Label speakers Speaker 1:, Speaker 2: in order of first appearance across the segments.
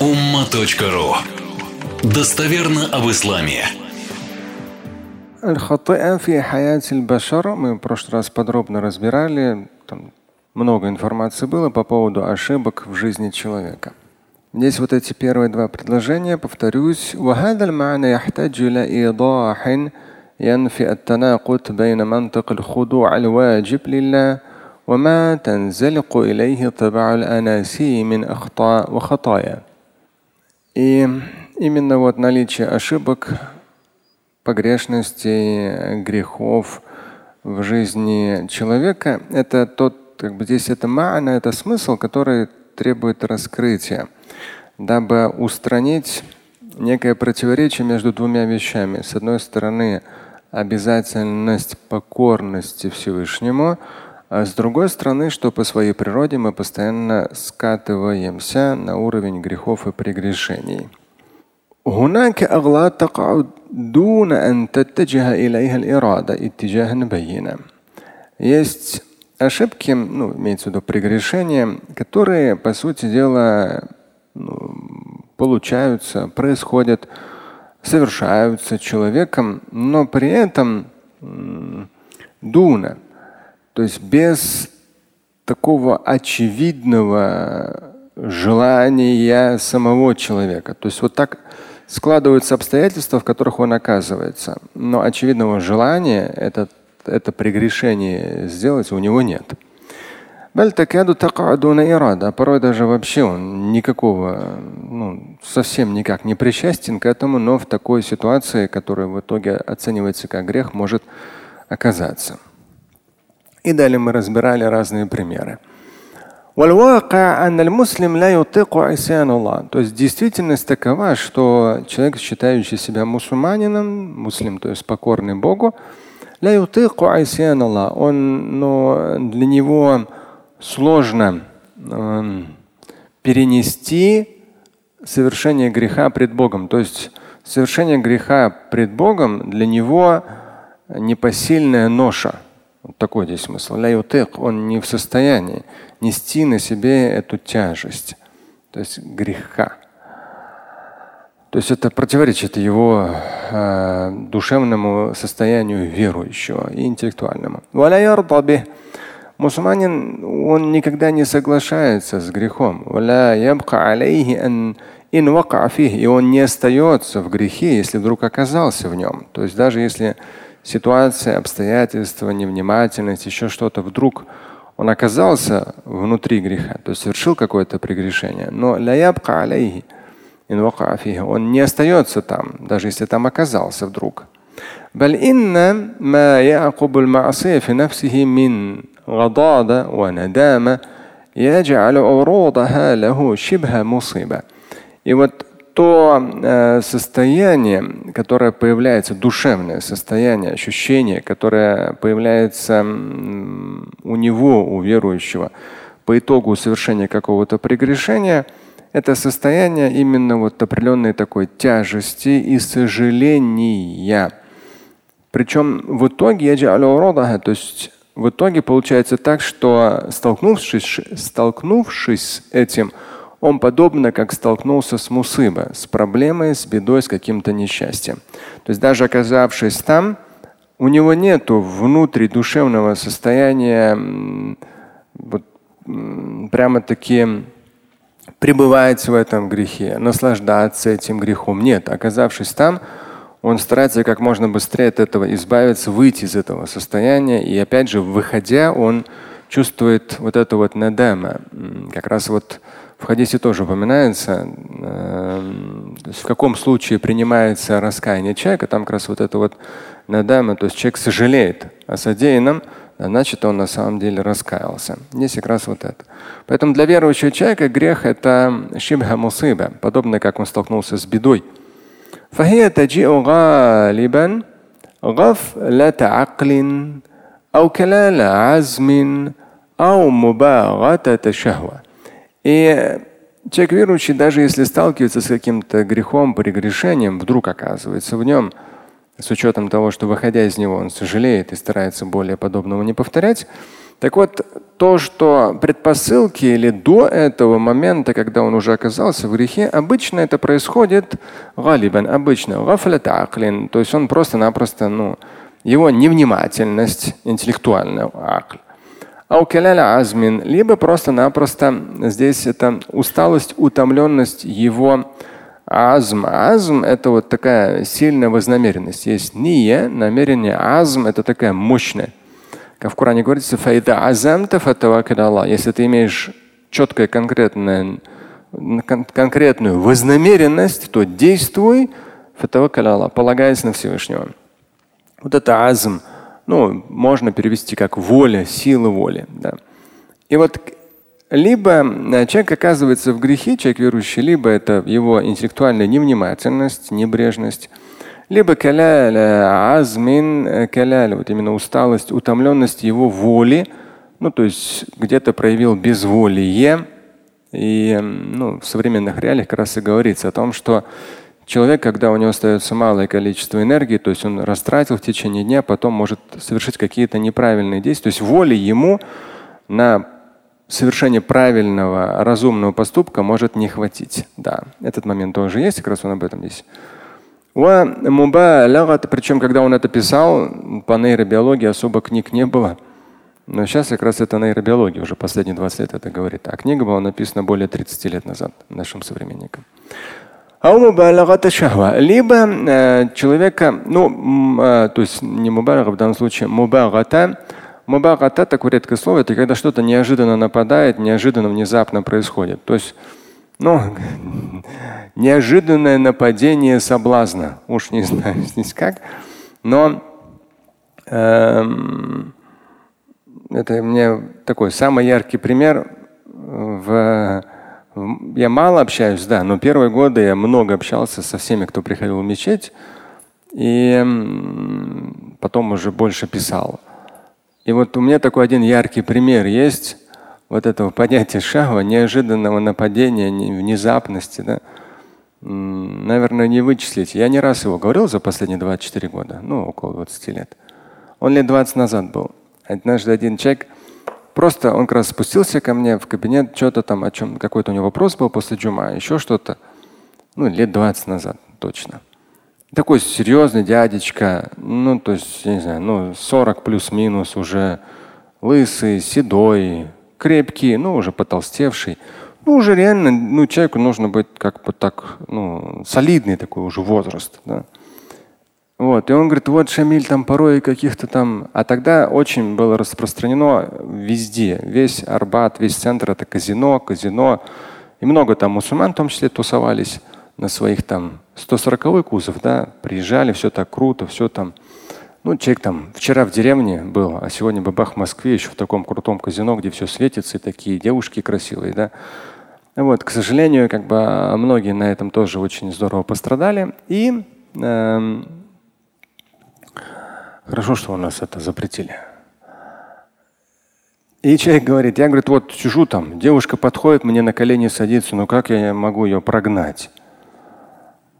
Speaker 1: umma.ru Достоверно об исламе.
Speaker 2: Аль-Хатыа фи хаяти башар мы в прошлый раз подробно разбирали, там много информации было по поводу ошибок в жизни человека. Здесь вот эти первые два предложения, повторюсь. وهذا المعنى يحتاج إلى إيضاح ينفي التناقض بين منطق الخضوع الواجب لله وما تنزلق إليه طبع الأناسي من أخطاء وخطايا. И именно вот наличие ошибок, погрешностей, грехов в жизни человека – это тот, как бы здесь это ма'на, это смысл, который требует раскрытия, дабы устранить некое противоречие между двумя вещами. С одной стороны, обязательность покорности Всевышнему, а с другой стороны, что по своей природе мы постоянно скатываемся на уровень грехов и прегрешений. هناك أغلاط تقع دون أن تتجه إليها الإرادة اتجاها بينا. Есть ошибки, ну, имеется в виду прегрешения, которые, по сути дела, ну, получаются, происходят, совершаются человеком, но при этом дуна, то есть без такого очевидного желания самого человека. То есть вот так складываются обстоятельства, в которых он оказывается. Но очевидного желания это, это прегрешение сделать у него нет. А порой даже вообще он никакого, ну, совсем никак не причастен к этому, но в такой ситуации, которая в итоге оценивается как грех, может оказаться. И далее мы разбирали разные примеры. То есть действительность такова, что человек, считающий себя мусульманином, муслим, то есть покорный Богу, он, но для него сложно э, перенести совершение греха пред Богом. То есть совершение греха пред Богом для него непосильная ноша. Вот такой здесь смысл. Он не в состоянии нести на себе эту тяжесть, то есть греха. То есть это противоречит его э, душевному состоянию верующего и интеллектуальному. Мусульманин, он никогда не соглашается с грехом. И он не остается в грехе, если вдруг оказался в нем. То есть даже если ситуация, обстоятельства, невнимательность, еще что-то, вдруг он оказался внутри греха, то есть совершил какое-то прегрешение, но он не остается там, даже если там оказался вдруг. И вот то э, состояние, которое появляется, душевное состояние, ощущение, которое появляется у него, у верующего, по итогу совершения какого-то прегрешения, это состояние именно вот определенной такой тяжести и сожаления. Причем в итоге, то есть в итоге получается так, что столкнувшись, столкнувшись с этим, он подобно как столкнулся с мусыба, с проблемой, с бедой, с каким-то несчастьем. То есть даже оказавшись там, у него нет внутридушевного состояния вот, прямо-таки пребывать в этом грехе, наслаждаться этим грехом. Нет, оказавшись там, он старается как можно быстрее от этого избавиться, выйти из этого состояния. И опять же, выходя, он чувствует вот это вот надама. Как раз вот в хадисе тоже упоминается, э, в каком случае принимается раскаяние человека, там как раз вот это вот надама, то есть человек сожалеет о содеянном, значит он на самом деле раскаялся. Здесь как раз вот это. Поэтому для верующего человека грех это шибха мусыба, подобно как он столкнулся с бедой. فهي تجيء غالبا غفلة عقل أو كلال عزم أو مباغتة شهوة. и человек верующий, даже если сталкивается с каким-то грехом, прегрешением, вдруг оказывается в нем, с учетом того, что выходя из него, он сожалеет и старается более подобного не повторять, Так вот, то, что предпосылки или до этого момента, когда он уже оказался в грехе, обычно это происходит галибан, обычно, аклин, то есть он просто-напросто, ну, его невнимательность интеллектуальная, акль. Аукеляля азмин, либо просто-напросто здесь это усталость, утомленность его азм. Азм – это вот такая сильная вознамеренность. Есть ния, намерение, азм – это такая мощная. Как в Коране говорится, файда азамта фатавакаля Если ты имеешь четкое, конкретное, кон конкретную вознамеренность, то действуй фатавакаля полагаясь на Всевышнего. Вот это азм – ну, можно перевести как воля, сила воли. Да. И вот либо э, человек оказывается в грехе, человек верующий, либо это его интеллектуальная невнимательность, небрежность, либо каляль, азмин, э, каляль, вот именно усталость, утомленность его воли, ну то есть где-то проявил безволие. И ну, в современных реалиях как раз и говорится о том, что Человек, когда у него остается малое количество энергии, то есть он растратил в течение дня, потом может совершить какие-то неправильные действия. То есть воли ему на совершение правильного, разумного поступка может не хватить. Да, этот момент тоже есть, как раз он об этом здесь. Причем, когда он это писал, по нейробиологии особо книг не было. Но сейчас как раз это нейробиология, уже последние 20 лет это говорит. А книга была написана более 30 лет назад нашим современникам. Либо э, человека, ну, э, то есть не мубалага в данном случае, мубагата. Мубагата, такое редкое слово, это когда что-то неожиданно нападает, неожиданно, внезапно происходит. То есть, ну, неожиданное нападение соблазна. Уж не знаю здесь как. Но эм, это мне такой самый яркий пример в я мало общаюсь, да, но первые годы я много общался со всеми, кто приходил в мечеть, и потом уже больше писал. И вот у меня такой один яркий пример есть вот этого понятия шахва, неожиданного нападения, внезапности. Да? Наверное, не вычислить. Я не раз его говорил за последние 24 года, ну, около 20 лет. Он лет 20 назад был. Однажды один человек Просто он как раз спустился ко мне в кабинет, что-то там, о чем какой-то у него вопрос был после джума, еще что-то. Ну, лет 20 назад точно. Такой серьезный дядечка, ну, то есть, не знаю, ну, 40 плюс-минус уже, лысый, седой, крепкий, ну, уже потолстевший. Ну, уже реально, ну, человеку нужно быть как бы так, ну, солидный такой уже возраст. Да. Вот. И он говорит, вот Шамиль там порой каких-то там. А тогда очень было распространено везде. Весь Арбат, весь центр это казино, казино. И много там мусульман в том числе тусовались на своих там 140 кузов, да, приезжали, все так круто, все там. Ну, человек там вчера в деревне был, а сегодня бабах в Москве еще в таком крутом казино, где все светится, и такие девушки красивые, да. Вот, к сожалению, как бы многие на этом тоже очень здорово пострадали. И э, Хорошо, что у нас это запретили. И человек говорит, я говорит, вот сижу там, девушка подходит, мне на колени садится, но как я могу ее прогнать?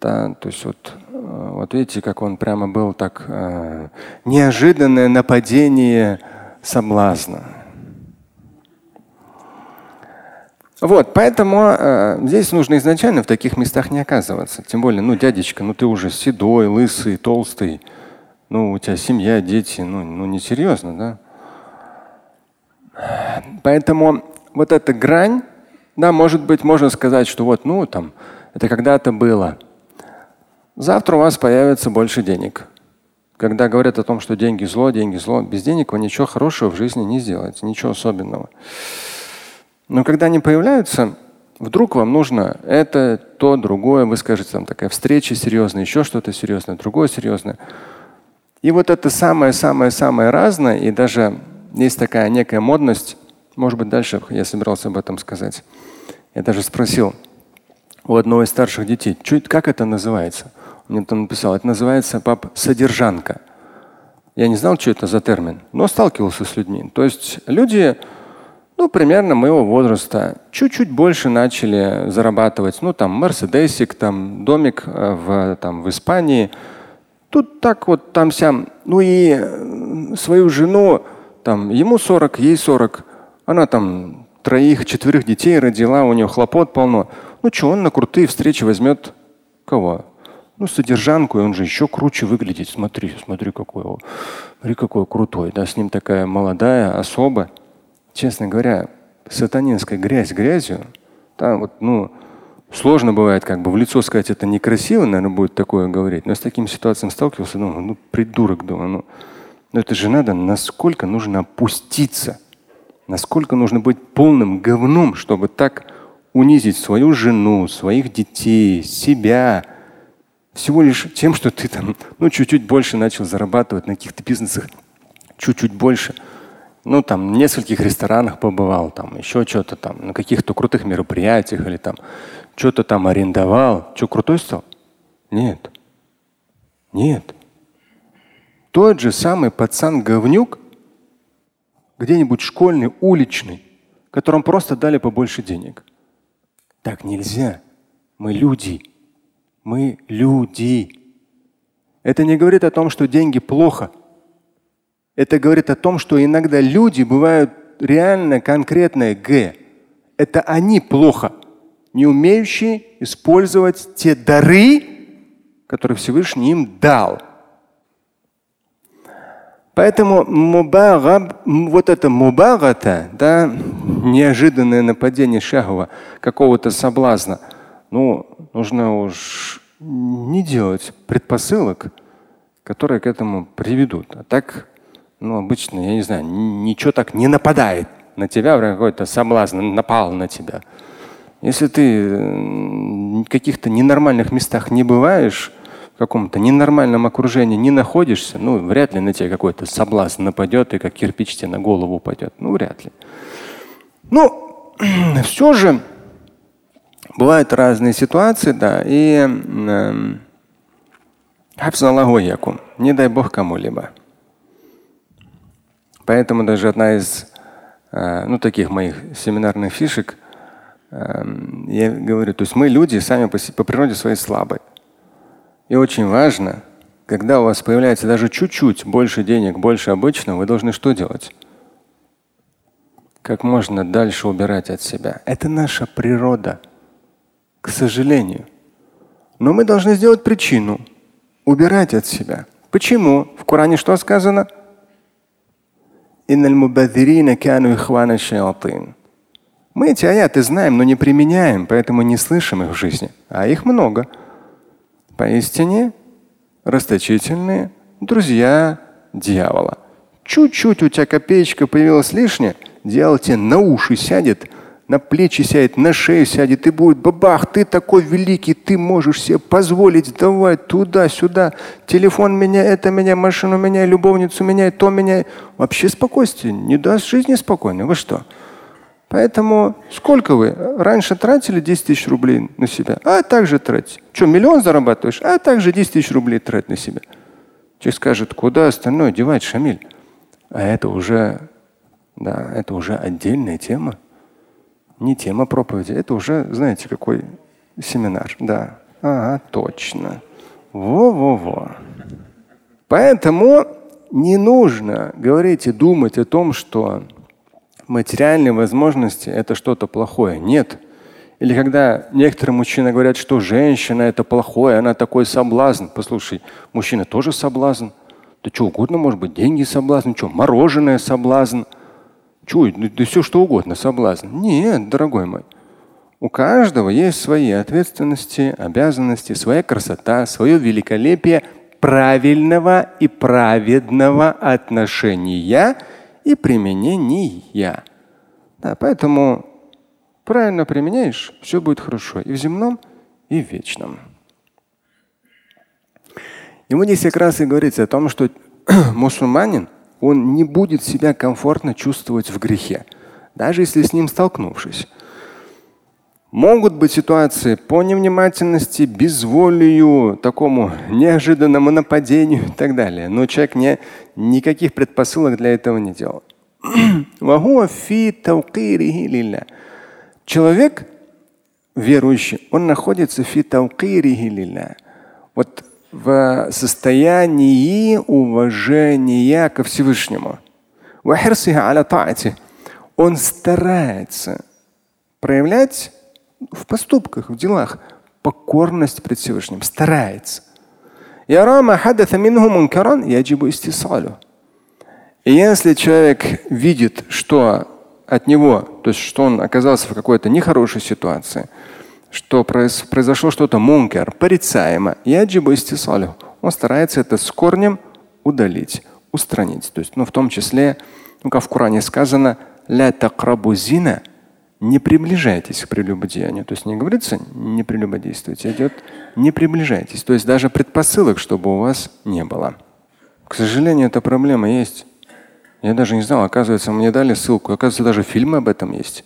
Speaker 2: Да, то есть вот, э, вот видите, как он прямо был так э, неожиданное нападение соблазна. Вот, поэтому э, здесь нужно изначально в таких местах не оказываться. Тем более, ну, дядечка, ну ты уже седой, лысый, толстый ну, у тебя семья, дети, ну, ну несерьезно, да? Поэтому вот эта грань, да, может быть, можно сказать, что вот, ну, там, это когда-то было. Завтра у вас появится больше денег. Когда говорят о том, что деньги зло, деньги зло, без денег вы ничего хорошего в жизни не сделаете, ничего особенного. Но когда они появляются, вдруг вам нужно это, то, другое, вы скажете, там такая встреча серьезная, еще что-то серьезное, другое серьезное. И вот это самое-самое-самое разное, и даже есть такая некая модность, может быть, дальше я собирался об этом сказать. Я даже спросил у одного из старших детей, чуть как это называется? Мне там написал, это называется пап содержанка. Я не знал, что это за термин, но сталкивался с людьми. То есть люди, ну, примерно моего возраста, чуть-чуть больше начали зарабатывать. Ну, там, мерседесик, там, домик э, в, там, в Испании – Тут так вот там сям. Ну и свою жену там ему 40, ей 40, она там троих, четверых детей родила, у нее хлопот полно. Ну что, он на крутые встречи возьмет кого? Ну, содержанку, и он же еще круче выглядит. Смотри, смотри, какой, смотри, какой крутой. Да, с ним такая молодая особа. Честно говоря, сатанинская грязь грязью, там вот, ну, сложно бывает как бы в лицо сказать, это некрасиво, наверное, будет такое говорить. Но с таким ситуацией сталкивался, думаю, ну, придурок, думаю, ну, но это же надо, насколько нужно опуститься, насколько нужно быть полным говном, чтобы так унизить свою жену, своих детей, себя, всего лишь тем, что ты там, ну, чуть-чуть больше начал зарабатывать на каких-то бизнесах, чуть-чуть больше. Ну, там, в нескольких ресторанах побывал, там, еще что-то там, на каких-то крутых мероприятиях или там, что-то там арендовал. Что, крутой стал? Нет. Нет. Тот же самый пацан-говнюк, где-нибудь школьный, уличный, которому просто дали побольше денег. Так нельзя. Мы люди. Мы люди. Это не говорит о том, что деньги плохо. Это говорит о том, что иногда люди бывают реально конкретное Г. Это они плохо, не умеющие использовать те дары, которые Всевышний им дал. Поэтому мубагаб, вот это мубагата, да, неожиданное нападение шахва, какого-то соблазна, ну, нужно уж не делать предпосылок, которые к этому приведут. А так, ну, обычно, я не знаю, ничего так не нападает на тебя, какой-то соблазн напал на тебя. Если ты в каких-то ненормальных местах не бываешь, в каком-то ненормальном окружении не находишься, ну, вряд ли на тебя какой-то соблазн нападет и как кирпич тебе на голову упадет. Ну, вряд ли. Ну, все же бывают разные ситуации, да, и э, не дай бог кому-либо. Поэтому даже одна из э, ну, таких моих семинарных фишек, я говорю, то есть мы люди сами по, по природе своей слабые. И очень важно, когда у вас появляется даже чуть-чуть больше денег, больше обычного, вы должны что делать? Как можно дальше убирать от себя. Это наша природа, к сожалению. Но мы должны сделать причину убирать от себя. Почему? В Коране что сказано? Мы эти аяты знаем, но не применяем, поэтому не слышим их в жизни. А их много. Поистине расточительные друзья дьявола. Чуть-чуть у тебя копеечка появилась лишняя, дьявол тебе на уши сядет, на плечи сядет, на шею сядет и будет бабах, ты такой великий, ты можешь себе позволить давать туда-сюда, телефон меня, это меня, машину меня, любовницу меня, то меня. Вообще спокойствие, не даст жизни спокойно. Вы что? Поэтому сколько вы раньше тратили 10 тысяч рублей на себя, а также тратить. Что, миллион зарабатываешь, а также 10 тысяч рублей тратить на себя. Человек скажет, куда остальное девать, Шамиль? А это уже, да, это уже отдельная тема. Не тема проповеди, это уже, знаете, какой семинар. Да, ага, точно. Во-во-во. Поэтому не нужно говорить и думать о том, что материальные возможности – это что-то плохое. Нет. Или когда некоторые мужчины говорят, что женщина – это плохое, она такой соблазн. Послушай, мужчина тоже соблазн. Да что угодно может быть. Деньги соблазн, что, мороженое соблазн. Что, да, да все что угодно соблазн. Нет, дорогой мой. У каждого есть свои ответственности, обязанности, своя красота, свое великолепие правильного и праведного отношения – и применения. Да, поэтому правильно применяешь, все будет хорошо и в земном, и в вечном. Вот здесь как раз и говорится о том, что мусульманин, он не будет себя комфортно чувствовать в грехе, даже если с ним столкнувшись. Могут быть ситуации по невнимательности, безволию, такому неожиданному нападению и так далее. Но человек не, никаких предпосылок для этого не делал. Человек верующий, он находится фи Вот в состоянии уважения ко Всевышнему. Он старается проявлять в поступках, в делах покорность пред Всевышним, старается. И если человек видит, что от него, то есть что он оказался в какой-то нехорошей ситуации, что произошло что-то мункер, порицаемо, он старается это с корнем удалить, устранить. То есть, ну, в том числе, ну, как в Коране сказано, ля зина, не приближайтесь к прелюбодеянию. То есть не говорится не прелюбодействуйте, идет не приближайтесь. То есть даже предпосылок, чтобы у вас не было. К сожалению, эта проблема есть. Я даже не знал, оказывается, мне дали ссылку, оказывается, даже фильмы об этом есть.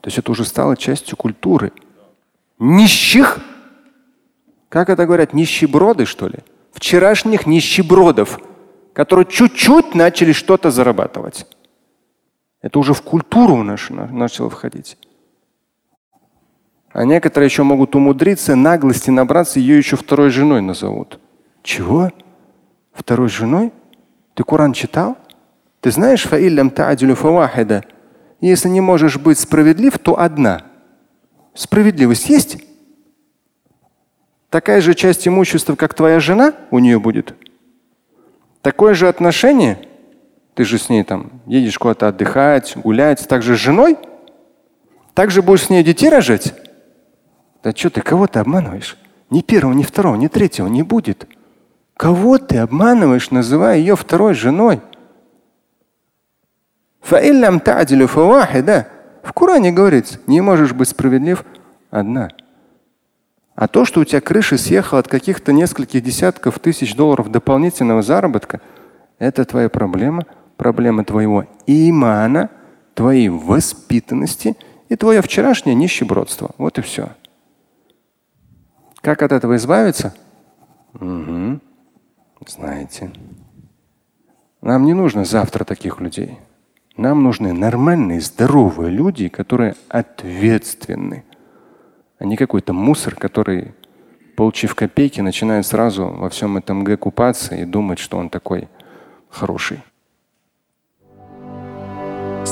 Speaker 2: То есть это уже стало частью культуры. Нищих, как это говорят, нищеброды, что ли? Вчерашних нищебродов, которые чуть-чуть начали что-то зарабатывать. Это уже в культуру нашу начало входить. А некоторые еще могут умудриться наглости набраться, ее еще второй женой назовут. Чего? Второй женой? Ты Коран читал? Ты знаешь, если не можешь быть справедлив, то одна. Справедливость есть? Такая же часть имущества, как твоя жена, у нее будет. Такое же отношение. Ты же с ней там едешь куда-то отдыхать, гулять. Так же с женой? Так же будешь с ней детей рожать? Да что ты, кого ты обманываешь? Ни первого, ни второго, ни третьего не будет. Кого ты обманываешь, называя ее второй женой? В Коране говорится, не можешь быть справедлив одна. А то, что у тебя крыша съехала от каких-то нескольких десятков тысяч долларов дополнительного заработка, это твоя проблема, проблема твоего имана, твоей воспитанности и твое вчерашнее нищебродство. Вот и все. Как от этого избавиться? Угу. Знаете. Нам не нужно завтра таких людей. Нам нужны нормальные, здоровые люди, которые ответственны, а не какой-то мусор, который, получив копейки, начинает сразу во всем этом г купаться и думать, что он такой хороший.